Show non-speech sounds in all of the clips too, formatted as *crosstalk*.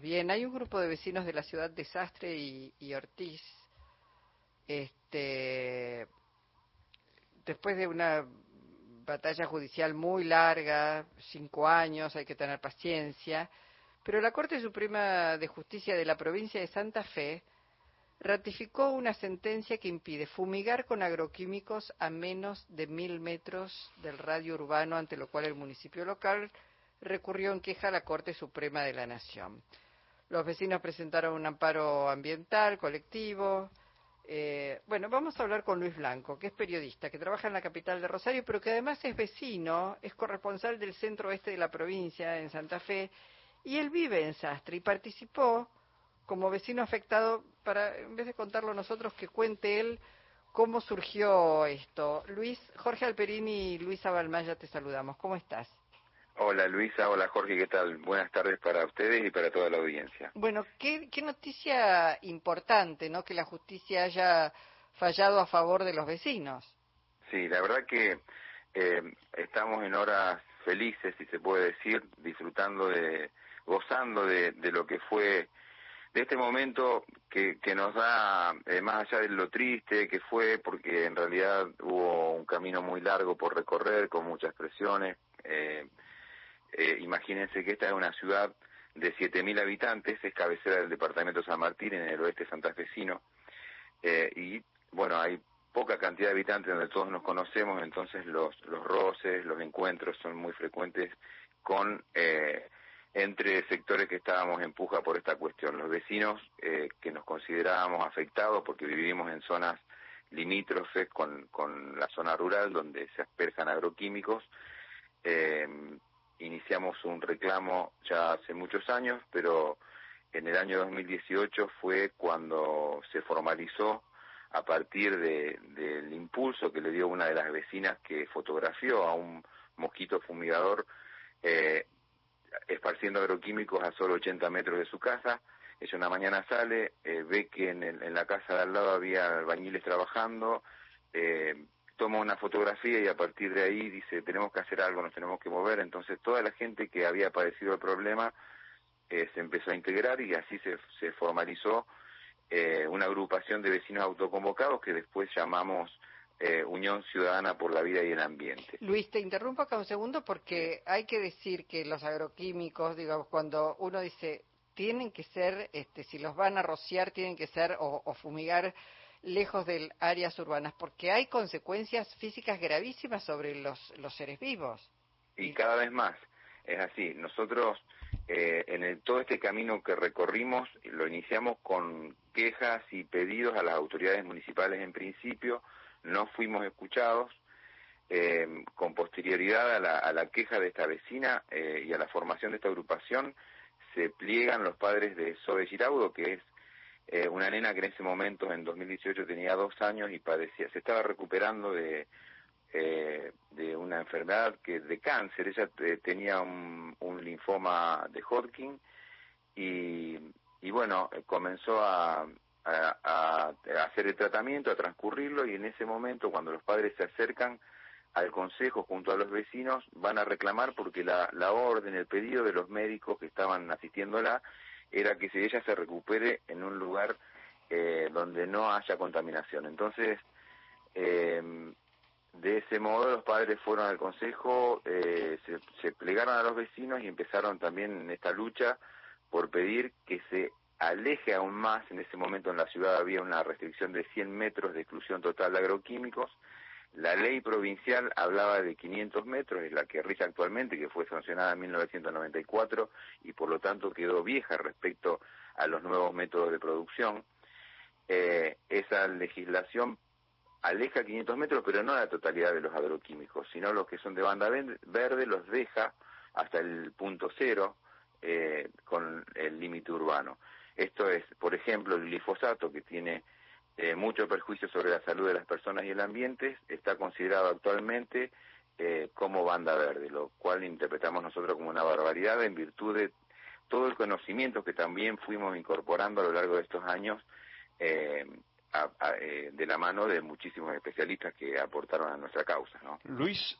Bien, hay un grupo de vecinos de la ciudad de Sastre y, Ortiz, este, después de una batalla judicial muy larga, cinco años, hay que tener paciencia, pero la Corte Suprema de Justicia de la provincia de Santa Fe ratificó una sentencia que impide fumigar con agroquímicos a menos de mil metros del radio urbano, ante lo cual el municipio local recurrió en queja a la Corte Suprema de la Nación. Los vecinos presentaron un amparo ambiental colectivo. Eh, bueno, vamos a hablar con Luis Blanco, que es periodista, que trabaja en la capital de Rosario, pero que además es vecino, es corresponsal del centro oeste de la provincia, en Santa Fe, y él vive en Sastre y participó como vecino afectado para, en vez de contarlo nosotros, que cuente él cómo surgió esto. Luis, Jorge Alperini y Luisa Balmaya, te saludamos. ¿Cómo estás? Hola Luisa, hola Jorge, ¿qué tal? Buenas tardes para ustedes y para toda la audiencia. Bueno, qué, noticia importante, ¿no? Que la justicia haya fallado a favor de los vecinos. Sí, la verdad que eh, estamos en horas felices, si se puede decir, disfrutando de, gozando de, lo que fue, de este momento que, que nos da, eh, más allá de lo triste que fue, porque en realidad hubo un camino muy largo por recorrer, con muchas presiones. Eh, eh, imagínense que esta es una ciudad de 7.000 habitantes, es cabecera del departamento San Martín en el oeste santafesino, eh, y bueno, hay poca cantidad de habitantes donde todos nos conocemos, entonces los, los roces, los encuentros son muy frecuentes con eh, entre sectores que estábamos en puja por esta cuestión. Los vecinos eh, que nos considerábamos afectados porque vivimos en zonas limítrofes con, con la zona rural donde se asperjan agroquímicos, eh, iniciamos un reclamo ya hace muchos años, pero en el año 2018 fue cuando se formalizó a partir del impulso que le dio una de las vecinas que fotografió a un mosquito fumigador eh, esparciendo agroquímicos a solo 80 metros de su casa. Ella una mañana sale, eh, ve que en, en, la casa de al lado había albañiles trabajando, eh, toma una fotografía y a partir de ahí dice, tenemos que hacer algo, nos tenemos que mover. Entonces toda la gente que había padecido el problema eh, se empezó a integrar y así se, se formalizó eh, una agrupación de vecinos autoconvocados que después llamamos eh, Unión Ciudadana por la Vida y el Ambiente. Luis, te interrumpo acá un segundo porque hay que decir que los agroquímicos, digamos, cuando uno dice tienen que ser, este, si los van a rociar, tienen que ser o, o fumigar lejos de áreas urbanas, porque hay consecuencias físicas gravísimas sobre los, los seres vivos. Y cada vez más, es así. Nosotros, eh, en el, todo este camino que recorrimos, lo iniciamos con quejas y pedidos a las autoridades municipales en principio, no fuimos escuchados. Eh, con posterioridad a la, a la, queja de esta vecina eh, y a la formación de esta agrupación, se pliegan los padres de Sobe Giraudo, que es eh, una nena que en ese momento, en 2018, tenía dos años y padecía, se estaba recuperando de, eh, de una enfermedad que de cáncer. Ella eh, tenía un, linfoma de Hodgkin y, y bueno, comenzó a, a, hacer el tratamiento, a transcurrirlo y en ese momento, cuando los padres se acercan al consejo junto a los vecinos, van a reclamar porque la, la orden, el pedido de los médicos que estaban asistiéndola era que si ella se recupere en un lugar eh, donde no haya contaminación. Entonces, eh, de ese modo los padres fueron al consejo, eh, se, se, plegaron a los vecinos y empezaron también en esta lucha por pedir que se aleje aún más. En ese momento en la ciudad había una restricción de 100 metros de exclusión total de agroquímicos la ley provincial hablaba de 500 metros, es la que rige actualmente, que fue sancionada en 1994 y por lo tanto quedó vieja respecto a los nuevos métodos de producción. Eh, esa legislación aleja 500 metros, pero no la totalidad de los agroquímicos, sino los que son de banda verde los deja hasta el punto cero eh, con el límite urbano. Esto es, por ejemplo, el glifosato que tiene eh, mucho perjuicio sobre la salud de las personas y el ambiente, está considerado actualmente eh, como banda verde, lo cual interpretamos nosotros como una barbaridad en virtud de todo el conocimiento que también fuimos incorporando a lo largo de estos años eh, de la mano de muchísimos especialistas que aportaron a nuestra causa. ¿no? Luis,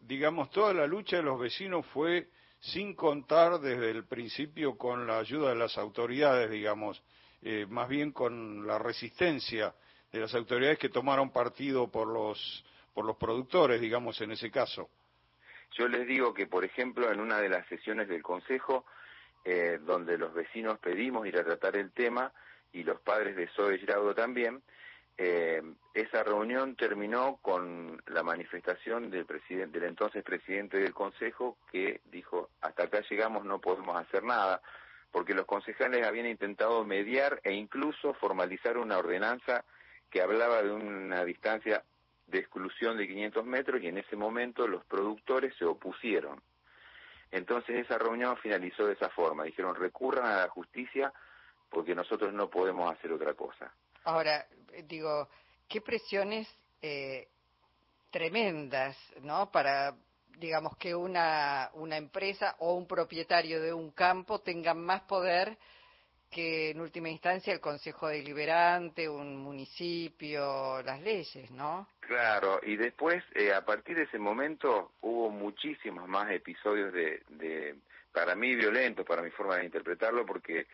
digamos, toda la lucha de los vecinos fue sin contar desde el principio con la ayuda de las autoridades, digamos, eh, más bien con la resistencia de las autoridades que tomaron partido por los, por los productores, digamos, en ese caso. Yo les digo que, por ejemplo, en una de las sesiones del Consejo, eh, donde los vecinos pedimos ir a tratar el tema, y los padres de Zoe Giraudo también, eh, esa reunión terminó con la manifestación del, del entonces presidente del Consejo que dijo, hasta acá llegamos, no podemos hacer nada, porque los concejales habían intentado mediar e incluso formalizar una ordenanza que hablaba de una distancia de exclusión de 500 metros y en ese momento los productores se opusieron. Entonces esa reunión finalizó de esa forma. Dijeron, recurran a la justicia porque nosotros no podemos hacer otra cosa. Ahora, digo, qué presiones eh, tremendas, ¿no? Para, digamos, que una, una empresa o un propietario de un campo tenga más poder que en última instancia el Consejo Deliberante, un municipio, las leyes, ¿no? Claro, y después, eh, a partir de ese momento, hubo muchísimos más episodios de, de, para mí, violentos, para mi forma de interpretarlo, porque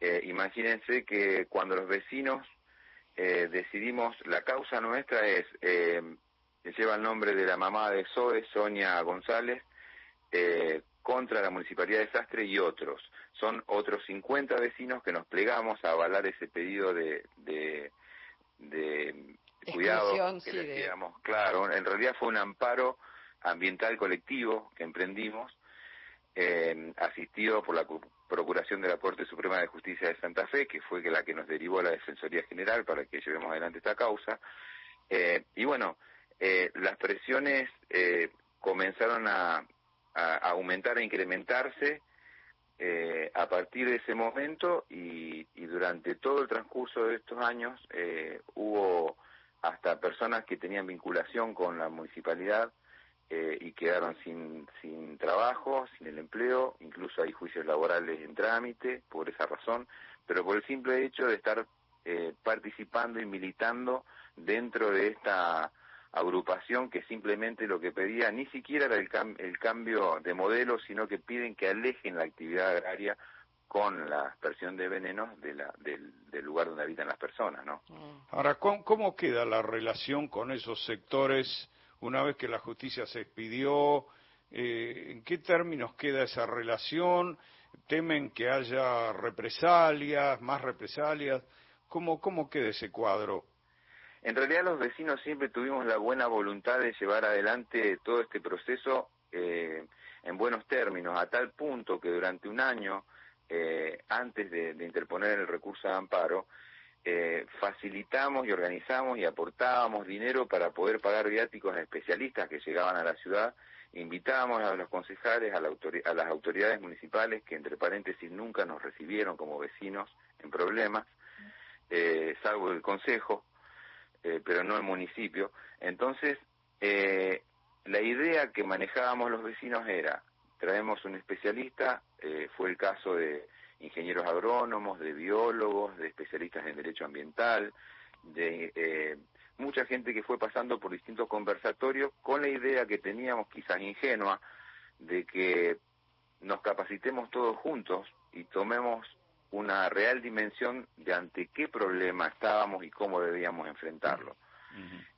eh, imagínense que cuando los vecinos eh, decidimos, la causa nuestra es, eh, lleva el nombre de la mamá de Zoe, Sonia González, eh, contra la Municipalidad de Sastre y otros. Son otros 50 vecinos que nos plegamos a avalar ese pedido de, de, de cuidado que le Claro, en realidad fue un amparo ambiental colectivo que emprendimos, eh, asistido por la Procuración de la Corte Suprema de Justicia de Santa Fe, que fue la que nos derivó a la Defensoría General para que llevemos adelante esta causa. Eh, y bueno, eh, las presiones eh, comenzaron a, aumentar, a incrementarse a partir de ese momento y, y, durante todo el transcurso de estos años hubo hasta personas que tenían vinculación con la municipalidad eh, y quedaron sin, sin trabajo, sin el empleo, incluso hay juicios laborales en trámite por esa razón, pero por el simple hecho de estar eh, participando y militando dentro de esta agrupación que simplemente lo que pedía ni siquiera era el, el cambio de modelo, sino que piden que alejen la actividad agraria con la aspersión de venenos de la, del, lugar donde habitan las personas, ¿no? Ahora, ¿cómo, ¿cómo queda la relación con esos sectores una vez que la justicia se expidió, eh, ¿en qué términos queda esa relación? ¿Temen que haya represalias, más represalias? ¿Cómo, cómo queda ese cuadro? En realidad los vecinos siempre tuvimos la buena voluntad de llevar adelante todo este proceso eh, en buenos términos, a tal punto que durante un año, eh, antes de, interponer el recurso de amparo, eh, facilitamos y organizamos y aportábamos dinero para poder pagar viáticos a especialistas que llegaban a la ciudad. Invitábamos a los concejales, a, las autoridades municipales, que entre paréntesis nunca nos recibieron como vecinos en problemas, eh, salvo el consejo, eh, pero no el municipio. Entonces, eh, la idea que manejábamos los vecinos era, traemos un especialista, eh, fue el caso de ingenieros agrónomos, de biólogos, de especialistas en derecho ambiental, de eh, mucha gente que fue pasando por distintos conversatorios con la idea que teníamos quizás ingenua de que nos capacitemos todos juntos y tomemos una real dimensión de ante qué problema estábamos y cómo debíamos enfrentarlo.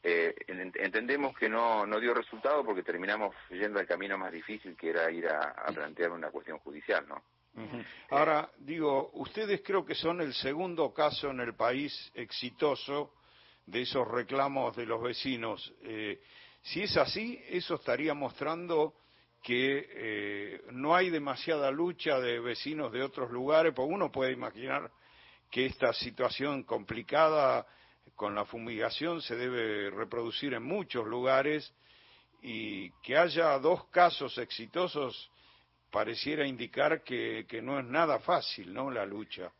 eh, entendemos que no, no dio resultado porque terminamos yendo al camino más difícil que era ir a, a plantear una cuestión judicial, ¿no? Ahora, digo, ustedes creo que son el segundo caso en el país exitoso de esos reclamos de los vecinos. Eh, si es así, eso estaría mostrando que eh, no hay demasiada lucha de vecinos de otros lugares, porque uno puede imaginar que esta situación complicada con la fumigación se debe reproducir en muchos lugares y que haya dos casos exitosos pareciera indicar que, que no es nada fácil, ¿no? La lucha.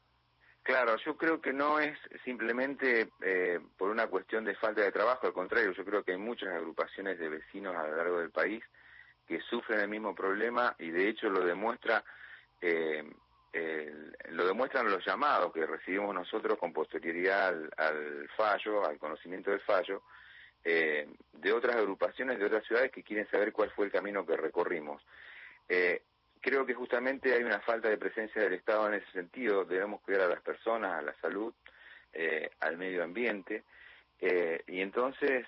Claro, yo creo que no es simplemente eh, por una cuestión de falta de trabajo, al contrario, yo creo que hay muchas agrupaciones de vecinos a lo largo del país que sufren el mismo problema y de hecho lo demuestra eh, el, lo demuestran los llamados que recibimos nosotros con posterioridad al, al fallo, al conocimiento del fallo, eh, de otras agrupaciones de otras ciudades que quieren saber cuál fue el camino que recorrimos. Eh, creo que justamente hay una falta de presencia del Estado en ese sentido. Debemos cuidar a las personas, a la salud, eh, al medio ambiente. Eh, y entonces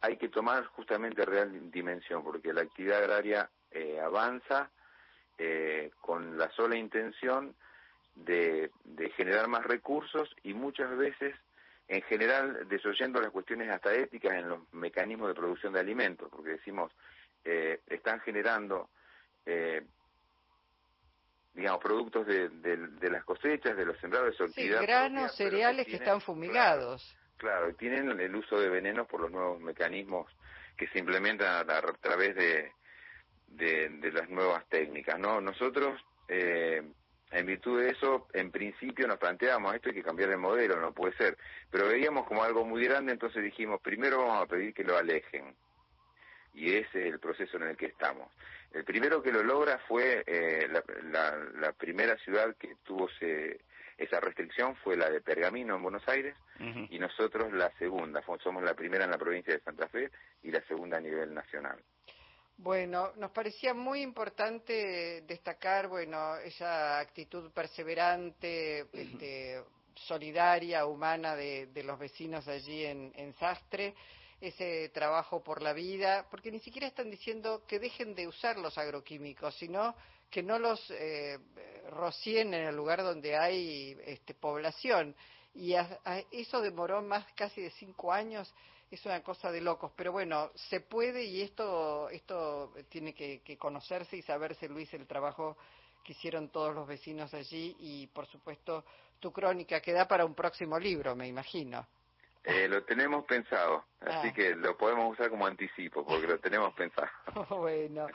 hay que tomar justamente real dimensión, porque la actividad agraria avanza con la sola intención de, de generar más recursos y muchas veces en general desoyendo las cuestiones hasta éticas en los mecanismos de producción de alimentos, porque decimos, eh, están generando, eh, digamos, productos de, de, las cosechas, de los sembrados de su sí, granos, cereales que, están fumigados. Claro, tienen el uso de venenos por los nuevos mecanismos que se implementan a, través de, de, las nuevas técnicas, ¿no? Nosotros, eh, en virtud de eso, en principio nos planteamos, esto hay que cambiar el modelo, no puede ser, pero veíamos como algo muy grande, entonces dijimos, primero vamos a pedir que lo alejen, y ese es el proceso en el que estamos. El primero que lo logra fue eh, la, primera ciudad que tuvo esa restricción fue la de Pergamino en Buenos Aires y nosotros la segunda, somos la primera en la provincia de Santa Fe y la segunda a nivel nacional. Bueno, nos parecía muy importante destacar, bueno, esa actitud perseverante, este, solidaria, humana de, los vecinos allí en Sastre ese trabajo por la vida, porque ni siquiera están diciendo que dejen de usar los agroquímicos, sino que no los eh, rocien en el lugar donde hay este, población. Y eso demoró más casi de cinco años, es una cosa de locos. Pero bueno, se puede y esto, esto tiene que, que conocerse y saberse, Luis, el trabajo que hicieron todos los vecinos allí y, por supuesto, tu crónica que da para un próximo libro, me imagino. Eh, lo tenemos pensado, así ah. que lo podemos usar como anticipo, porque lo tenemos pensado. *laughs* bueno,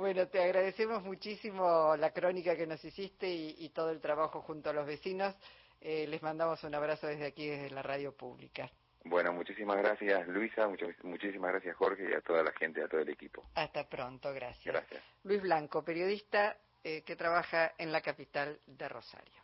bueno, te agradecemos muchísimo la crónica que nos hiciste y, todo el trabajo junto a los vecinos. Eh, les mandamos un abrazo desde aquí, desde la radio pública. Bueno, muchísimas gracias Luisa, muchísimas gracias Jorge y a toda la gente, a todo el equipo. Hasta pronto, gracias. Gracias. Luis Blanco, periodista eh, que trabaja en la capital de Rosario.